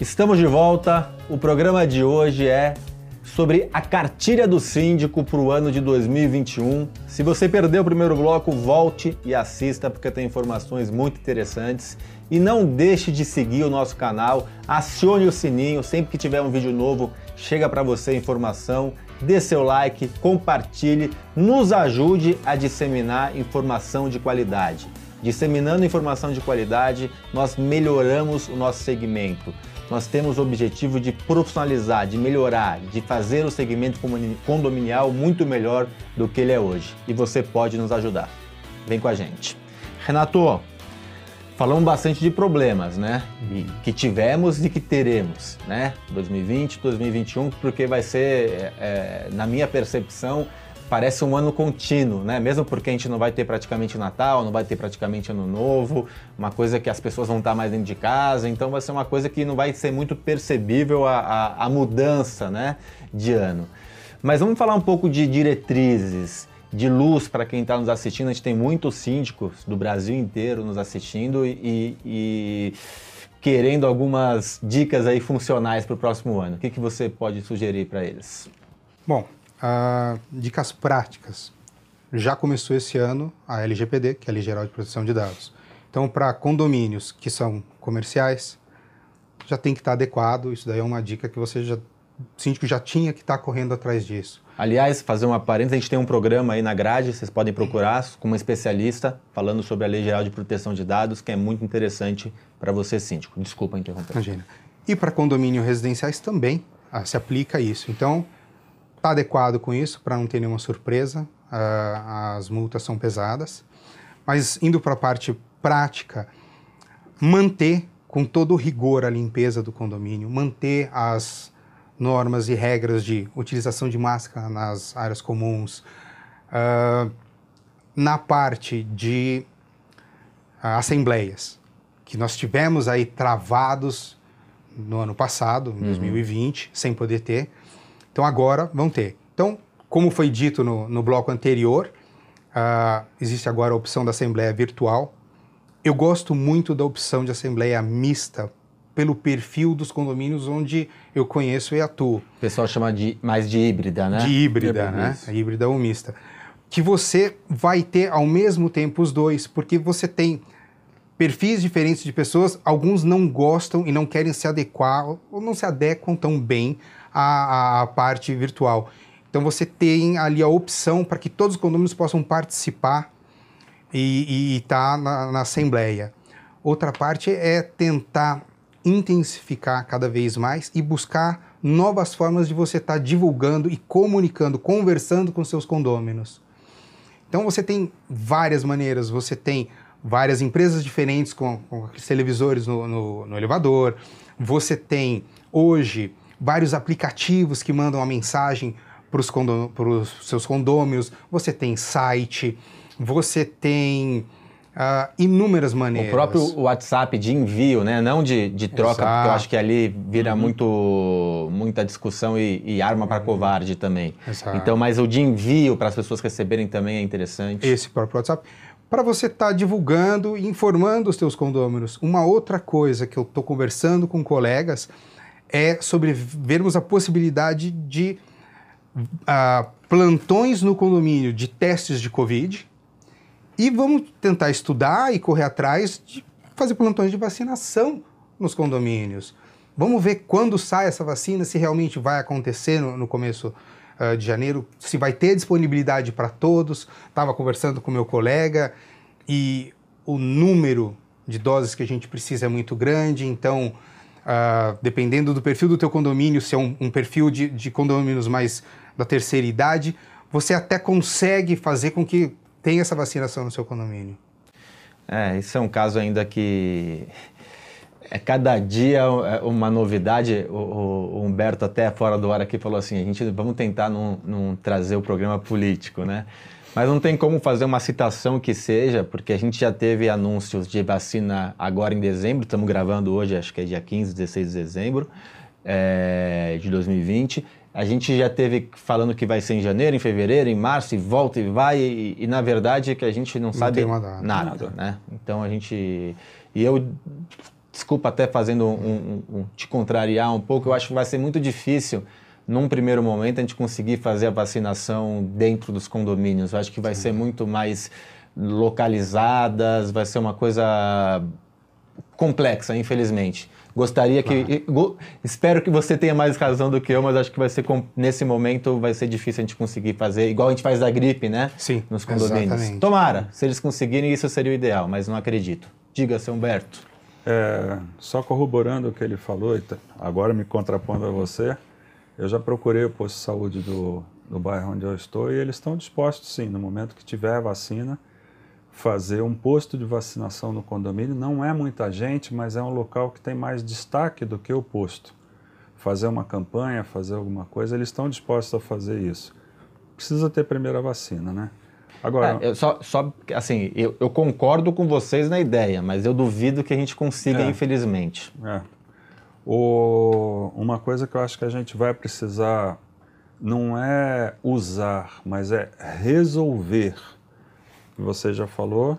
Estamos de volta. O programa de hoje é sobre a cartilha do síndico para o ano de 2021. Se você perdeu o primeiro bloco, volte e assista porque tem informações muito interessantes. E não deixe de seguir o nosso canal, acione o sininho, sempre que tiver um vídeo novo, chega para você a informação. Dê seu like, compartilhe, nos ajude a disseminar informação de qualidade. Disseminando informação de qualidade, nós melhoramos o nosso segmento nós temos o objetivo de profissionalizar, de melhorar, de fazer o segmento condominial muito melhor do que ele é hoje. E você pode nos ajudar. Vem com a gente. Renato, falamos bastante de problemas, né? Que tivemos e que teremos, né? 2020, 2021, porque vai ser, é, na minha percepção, parece um ano contínuo, né? Mesmo porque a gente não vai ter praticamente Natal, não vai ter praticamente Ano Novo, uma coisa que as pessoas vão estar mais dentro de casa, então vai ser uma coisa que não vai ser muito percebível a, a, a mudança, né? De ano. Mas vamos falar um pouco de diretrizes, de luz para quem está nos assistindo. A gente tem muitos síndicos do Brasil inteiro nos assistindo e, e querendo algumas dicas aí funcionais para o próximo ano. O que, que você pode sugerir para eles? Bom, Dicas práticas. Já começou esse ano a LGPD, que é a Lei Geral de Proteção de Dados. Então, para condomínios que são comerciais, já tem que estar tá adequado. Isso daí é uma dica que você já, o síndico já tinha que estar tá correndo atrás disso. Aliás, fazer uma parênteses, a gente tem um programa aí na grade, vocês podem procurar, com uma especialista falando sobre a Lei Geral de Proteção de Dados, que é muito interessante para você, síndico. Desculpa interromper. Imagina. E para condomínios residenciais também ah, se aplica isso. Então, está adequado com isso para não ter nenhuma surpresa. Uh, as multas são pesadas. Mas indo para a parte prática, manter com todo o rigor a limpeza do condomínio, manter as normas e regras de utilização de máscara nas áreas comuns. Uh, na parte de uh, assembleias, que nós tivemos aí travados no ano passado, em uhum. 2020, sem poder ter, então agora vão ter. Então, como foi dito no, no bloco anterior, uh, existe agora a opção da assembleia virtual. Eu gosto muito da opção de assembleia mista pelo perfil dos condomínios onde eu conheço e atuo. O pessoal chama de mais de híbrida, né? De híbrida, é né? Híbrida ou mista. Que você vai ter ao mesmo tempo os dois, porque você tem perfis diferentes de pessoas, alguns não gostam e não querem se adequar ou não se adequam tão bem a, a parte virtual. Então você tem ali a opção para que todos os condomínios possam participar e estar tá na, na assembleia. Outra parte é tentar intensificar cada vez mais e buscar novas formas de você estar tá divulgando e comunicando, conversando com seus condôminos. Então você tem várias maneiras, você tem várias empresas diferentes com, com televisores no, no, no elevador, você tem hoje vários aplicativos que mandam a mensagem para os seus condôminos, você tem site, você tem uh, inúmeras maneiras. O próprio WhatsApp de envio, né? não de, de troca, Exato. porque eu acho que ali vira uhum. muito, muita discussão e, e arma para uhum. covarde também. Exato. Então, mas o de envio para as pessoas receberem também é interessante. Esse próprio WhatsApp. Para você estar tá divulgando e informando os seus condôminos. Uma outra coisa que eu estou conversando com colegas é sobre vermos a possibilidade de uh, plantões no condomínio de testes de Covid e vamos tentar estudar e correr atrás de fazer plantões de vacinação nos condomínios. Vamos ver quando sai essa vacina, se realmente vai acontecer no, no começo uh, de janeiro, se vai ter disponibilidade para todos. Estava conversando com meu colega e o número de doses que a gente precisa é muito grande, então Uh, dependendo do perfil do teu condomínio, se é um, um perfil de, de, condomínios mais da terceira idade, você até consegue fazer com que tenha essa vacinação no seu condomínio. É, isso é um caso ainda que é cada dia uma novidade. O, o, Humberto até fora do ar aqui falou assim, a gente vamos tentar não, não trazer o programa político, né? Mas não tem como fazer uma citação que seja, porque a gente já teve anúncios de vacina agora em dezembro, estamos gravando hoje, acho que é dia 15, 16 de dezembro é, de 2020. A gente já teve falando que vai ser em janeiro, em fevereiro, em março, e volta e vai, e, e na verdade é que a gente não, não sabe nada, nada, né? Então a gente. E eu desculpa até fazendo um, um, um, te contrariar um pouco, eu acho que vai ser muito difícil num primeiro momento a gente conseguir fazer a vacinação dentro dos condomínios. Eu acho que vai Sim. ser muito mais localizadas, vai ser uma coisa complexa, infelizmente. Gostaria que. Go, espero que você tenha mais razão do que eu, mas acho que vai ser nesse momento vai ser difícil a gente conseguir fazer, igual a gente faz da gripe, né? Sim. Nos condomínios. Exatamente. Tomara, se eles conseguirem, isso seria o ideal, mas não acredito. Diga, seu Humberto. É, só corroborando o que ele falou, agora me contrapondo a você, eu já procurei o posto de saúde do, do bairro onde eu estou e eles estão dispostos, sim, no momento que tiver a vacina, fazer um posto de vacinação no condomínio. Não é muita gente, mas é um local que tem mais destaque do que o posto. Fazer uma campanha, fazer alguma coisa, eles estão dispostos a fazer isso. Precisa ter primeira vacina, né? Agora, é, só, só assim, eu, eu, concordo com vocês na ideia, mas eu duvido que a gente consiga, é, infelizmente. É. O, uma coisa que eu acho que a gente vai precisar não é usar, mas é resolver você já falou,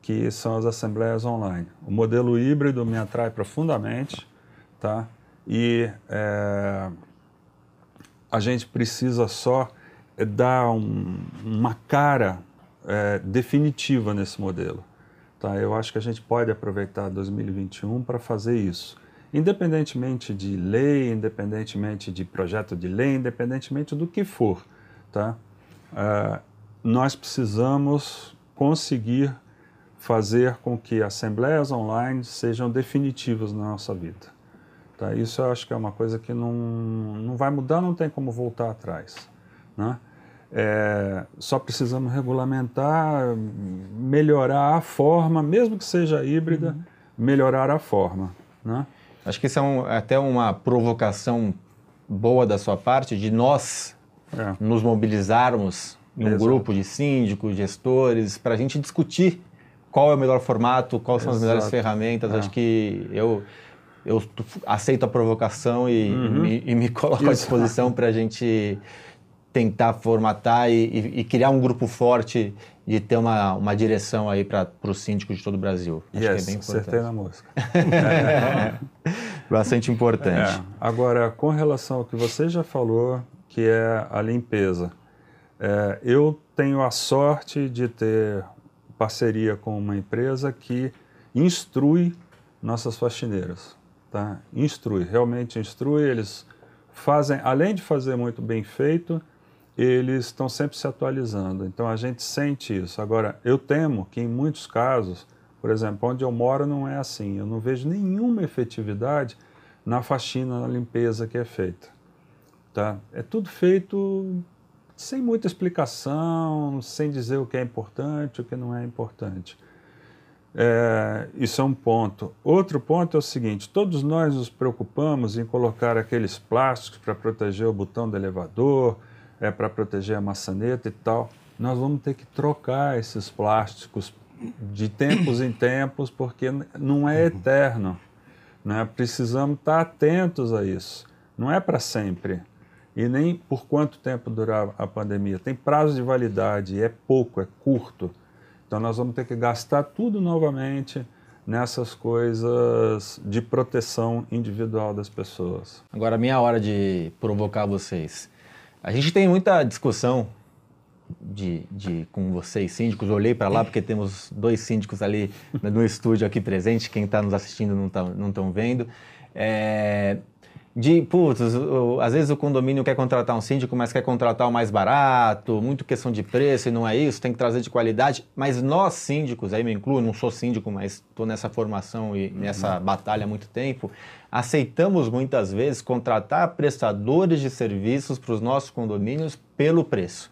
que são as assembleias online. O modelo híbrido me atrai profundamente, tá? E é, a gente precisa só dar um, uma cara é, definitiva nesse modelo. Tá? Eu acho que a gente pode aproveitar 2021 para fazer isso. Independentemente de lei, independentemente de projeto de lei, independentemente do que for. Tá? Uh, nós precisamos conseguir fazer com que assembleias online sejam definitivas na nossa vida. Tá? Isso eu acho que é uma coisa que não, não vai mudar, não tem como voltar atrás. Né? É, só precisamos regulamentar, melhorar a forma, mesmo que seja híbrida, uhum. melhorar a forma. Né? Acho que isso é um, até uma provocação boa da sua parte, de nós é. nos mobilizarmos um Exato. grupo de síndicos, gestores, para a gente discutir qual é o melhor formato, quais são as melhores ferramentas. É. Acho que eu, eu aceito a provocação e, uhum. e, e me coloco à disposição para a gente tentar formatar e, e, e, criar um grupo forte e ter uma, uma direção aí para os síndicos de todo o Brasil. Acho yes, que é bem importante. acertei na música. Bastante importante. É. Agora, com relação ao que você já falou, que é a limpeza. É, eu tenho a sorte de ter parceria com uma empresa que instrui nossas faxineiras. Tá? Instrui, realmente instrui. Eles fazem, além de fazer muito bem feito, eles estão sempre se atualizando. Então a gente sente isso. Agora, eu temo que em muitos casos, por exemplo, onde eu moro não é assim. Eu não vejo nenhuma efetividade na faxina, na limpeza que é feita. Tá? É tudo feito sem muita explicação, sem dizer o que é importante, o que não é importante. É, isso é um ponto. Outro ponto é o seguinte: todos nós nos preocupamos em colocar aqueles plásticos para proteger o botão do elevador, é para proteger a maçaneta e tal. Nós vamos ter que trocar esses plásticos de tempos em tempos, porque não é eterno. Né? Precisamos estar atentos a isso. Não é para sempre e nem por quanto tempo durar a pandemia. Tem prazo de validade, é pouco, é curto. Então nós vamos ter que gastar tudo novamente nessas coisas de proteção individual das pessoas. Agora, minha hora de provocar vocês. A gente tem muita discussão de, de, com vocês, síndicos. Eu olhei para lá porque temos dois síndicos ali no estúdio aqui presente. Quem está nos assistindo não estão tá, não vendo. É, de, putz, às vezes o condomínio quer contratar um síndico, mas quer contratar o mais barato, muito questão de preço e não é isso, tem que trazer de qualidade. Mas nós síndicos, aí me incluo, não sou síndico, mas estou nessa formação e nessa uhum. batalha há muito tempo, aceitamos muitas vezes contratar prestadores de serviços para os nossos condomínios pelo preço.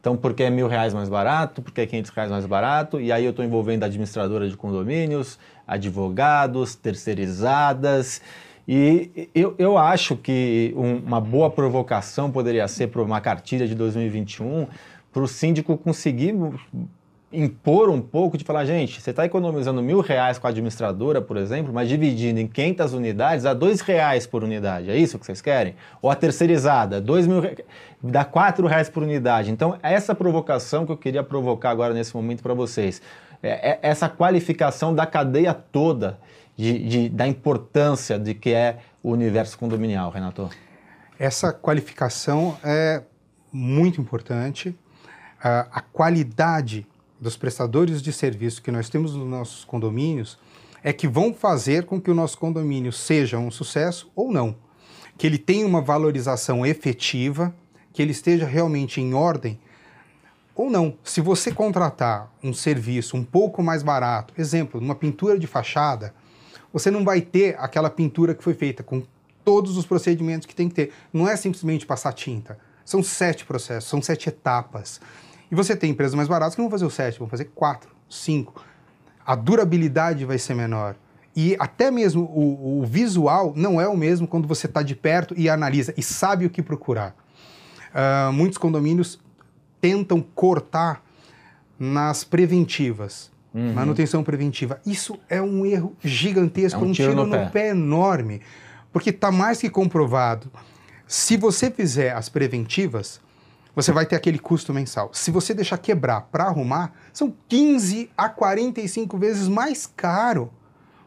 Então, porque é mil reais mais barato, porque é quinhentos reais mais barato, e aí eu estou envolvendo administradora de condomínios, advogados, terceirizadas. E eu, eu acho que um, uma boa provocação poderia ser para uma cartilha de 2021 para o síndico conseguir impor um pouco de falar, gente, você está economizando mil reais com a administradora, por exemplo, mas dividindo em 500 unidades, dá dois reais por unidade. É isso que vocês querem? Ou a terceirizada, dois mil, dá quatro reais por unidade. Então, essa provocação que eu queria provocar agora nesse momento para vocês. É, é essa qualificação da cadeia toda de, de, da importância de que é o universo condominial, Renato? Essa qualificação é muito importante. a qualidade dos prestadores de serviço que nós temos nos nossos condomínios é que vão fazer com que o nosso condomínio seja um sucesso ou não. Que ele tenha uma valorização efetiva, que ele esteja realmente em ordem ou não. Se você contratar um serviço um pouco mais barato, exemplo, uma pintura de fachada, você não vai ter aquela pintura que foi feita com todos os procedimentos que tem que ter. Não é simplesmente passar tinta. São sete processos, são sete etapas. E você tem empresas mais baratas que vão fazer o sete, vão fazer quatro, cinco. A durabilidade vai ser menor. E até mesmo o, o visual não é o mesmo quando você está de perto e analisa e sabe o que procurar. Uh, muitos condomínios tentam cortar nas preventivas. Uhum. Manutenção preventiva. Isso é um erro gigantesco, é um, um tiro, tiro, no, pé. pé enorme. Porque está mais que comprovado. Se você fizer as preventivas, você vai ter aquele custo mensal. Se você deixar quebrar para arrumar, são 15 a 45 vezes mais caro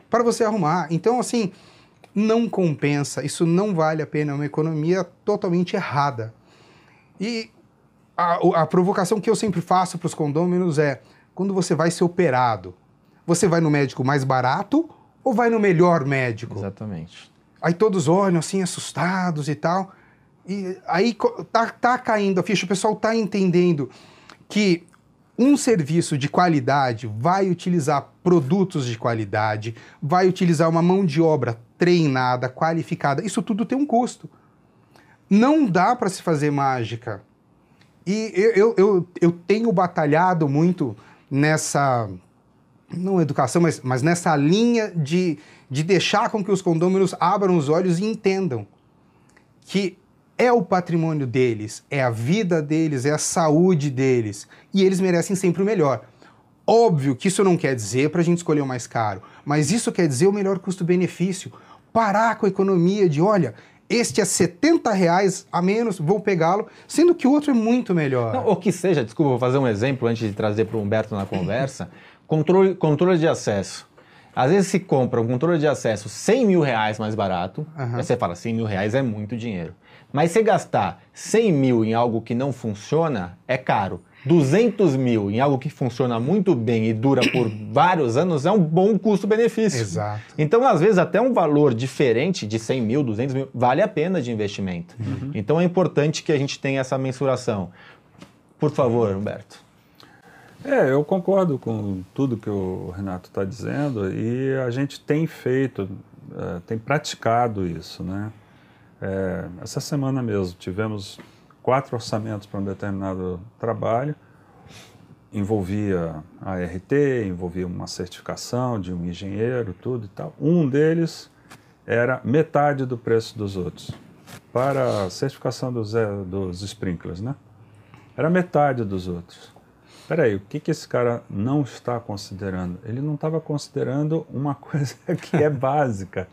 para você arrumar. Então, assim, não compensa, isso não vale a pena, é uma economia totalmente errada. E a, a provocação que eu sempre faço para os condôminos é: quando você vai ser operado, você vai no médico mais barato ou vai no melhor médico? Exatamente. Aí todos olham assim, assustados e tal. E aí tá, tá caindo a ficha, o pessoal tá entendendo que um serviço de qualidade vai utilizar produtos de qualidade, vai utilizar uma mão de obra treinada, qualificada. Isso tudo tem um custo. Não dá para se fazer mágica. E eu, eu, eu, tenho batalhado muito nessa, não educação, mas, mas nessa linha de, de deixar com que os condôminos abram os olhos e entendam que é o patrimônio deles, é a vida deles, é a saúde deles e eles merecem sempre o melhor. Óbvio que isso não quer dizer para a gente escolher o mais caro, mas isso quer dizer o melhor custo-benefício. Parar com a economia de, olha, este é 70 reais a menos, vou pegá-lo, sendo que o outro é muito melhor. Não, ou que seja, desculpa, vou fazer um exemplo antes de trazer para o Humberto na conversa, controle, controle de acesso. Às vezes se compra um controle de acesso 100 mil reais mais barato, uhum. aí você fala, 100 mil reais é muito dinheiro. Mas se gastar 100 mil em algo que não funciona, é caro. 200 mil em algo que funciona muito bem e dura por vários anos é um bom custo-benefício. Exato. Então, às vezes, até um valor diferente de 100 mil, 200 mil, vale a pena de investimento. Uhum. Então, é importante que a gente tenha essa mensuração. Por favor, Humberto. É, eu concordo com tudo que o Renato está dizendo e a gente tem feito, uh, tem praticado isso, né? É, essa semana mesmo tivemos quatro orçamentos para um determinado trabalho, envolvia a RT, envolvia uma certificação de um engenheiro, tudo e tal. Um deles era metade do preço dos outros, para a certificação dos, dos sprinklers, né? Era metade dos outros. Peraí, o que, que esse cara não está considerando? Ele não estava considerando uma coisa que é básica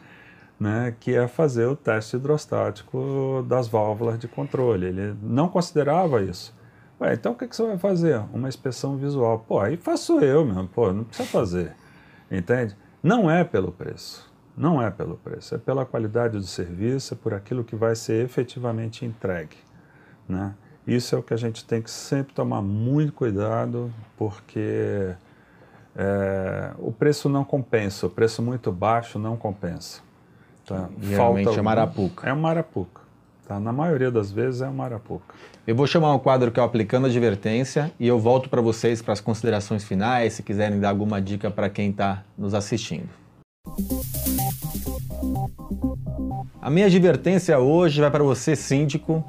né, que é fazer o teste hidrostático das válvulas de controle. Ele não considerava isso. Ué, então o que, que você vai fazer? Uma inspeção visual. Pô, aí faço eu mesmo, pô, não precisa fazer. Entende? Não é pelo preço. Não é pelo preço, é pela qualidade do serviço, é por aquilo que vai ser efetivamente entregue. Né? Isso é o que a gente tem que sempre tomar muito cuidado, porque é, o preço não compensa, o preço muito baixo não compensa. Tá? Realmente Falta é Marapuca. É uma Marapuca. Tá? Na maioria das vezes é uma Marapuca. Eu vou chamar um quadro que é o Aplicando Advertência e eu volto para vocês para as considerações finais, se quiserem dar alguma dica para quem está nos assistindo. A minha advertência hoje vai para você, síndico,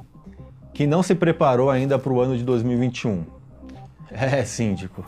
que não se preparou ainda para o ano de 2021. É, síndico,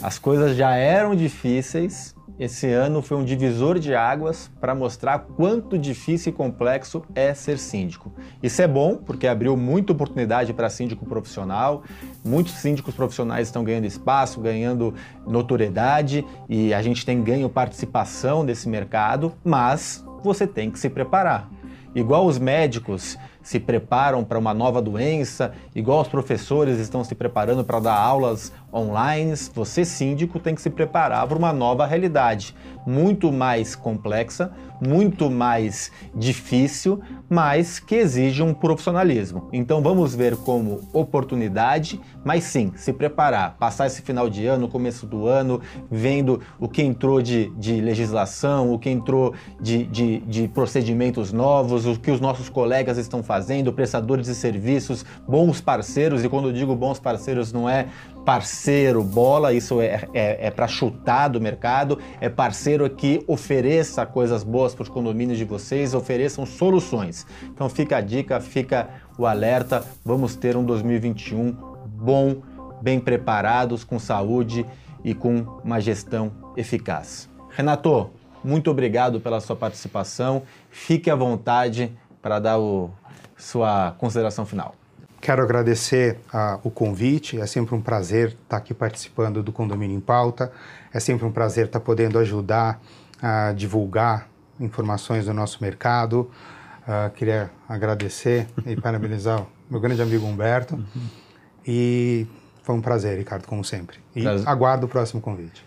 as coisas já eram difíceis esse ano foi um divisor de águas para mostrar quanto difícil e complexo é ser síndico. Isso é bom porque abriu muita oportunidade para síndico profissional. Muitos síndicos profissionais estão ganhando espaço, ganhando notoriedade e a gente tem ganho participação desse mercado, mas você tem que se preparar. Igual os médicos se preparam para uma nova doença, igual os professores estão se preparando para dar aulas online, você síndico tem que se preparar para uma nova realidade, muito mais complexa, muito mais difícil, mas que exige um profissionalismo. Então vamos ver como oportunidade, mas sim, se preparar, passar esse final de ano, começo do ano, vendo o que entrou de, de legislação, o que entrou de, de, de procedimentos novos, o que os nossos colegas estão fazendo, prestadores de serviços, bons parceiros, e quando eu digo bons parceiros não é parceiro bola, isso é, é, é para chutar do mercado, é parceiro que ofereça coisas boas para os condomínios de vocês, ofereçam soluções. Então fica a dica, fica o alerta, vamos ter um 2021 bom, bem preparados, com saúde e com uma gestão eficaz. Renato, muito obrigado pela sua participação. Fique à vontade para dar o, sua consideração final. Quero agradecer uh, o convite, é sempre um prazer estar aqui participando do Condomínio em Pauta, é sempre um prazer estar podendo ajudar a divulgar informações do nosso mercado. Uh, queria agradecer e parabenizar o meu grande amigo Humberto. Uhum. E foi um prazer, Ricardo, como sempre. E prazer. aguardo o próximo convite.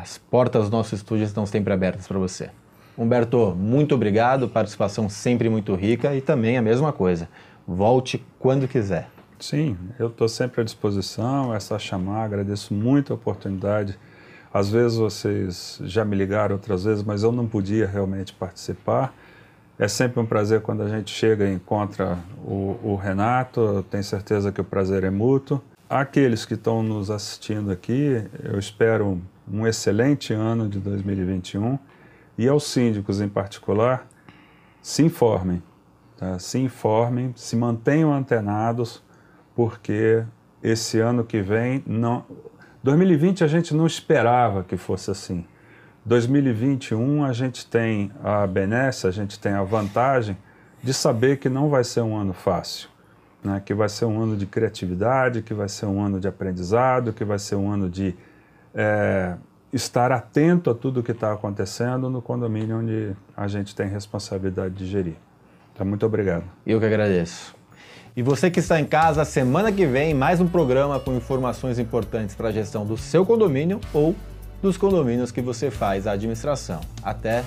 As portas do nosso estúdio estão sempre abertas para você. Humberto, muito obrigado, participação sempre muito rica e também a mesma coisa. Volte quando quiser. Sim, eu estou sempre à disposição, é só chamar, agradeço muito a oportunidade. Às vezes vocês já me ligaram outras vezes, mas eu não podia realmente participar. É sempre um prazer quando a gente chega e encontra o, o Renato, eu tenho certeza que o prazer é mútuo. Aqueles que estão nos assistindo aqui, eu espero um excelente ano de 2021 e aos síndicos em particular, se informem, tá? se informem, se mantenham antenados, porque esse ano que vem, não, 2020 a gente não esperava que fosse assim. 2021 a gente tem a benesse, a gente tem a vantagem de saber que não vai ser um ano fácil, né? que vai ser um ano de criatividade, que vai ser um ano de aprendizado, que vai ser um ano de é, estar atento a tudo que está acontecendo no condomínio onde a gente tem responsabilidade de gerir. Então, muito obrigado. Eu que agradeço. E você que está em casa, semana que vem, mais um programa com informações importantes para a gestão do seu condomínio ou dos condomínios que você faz a administração. Até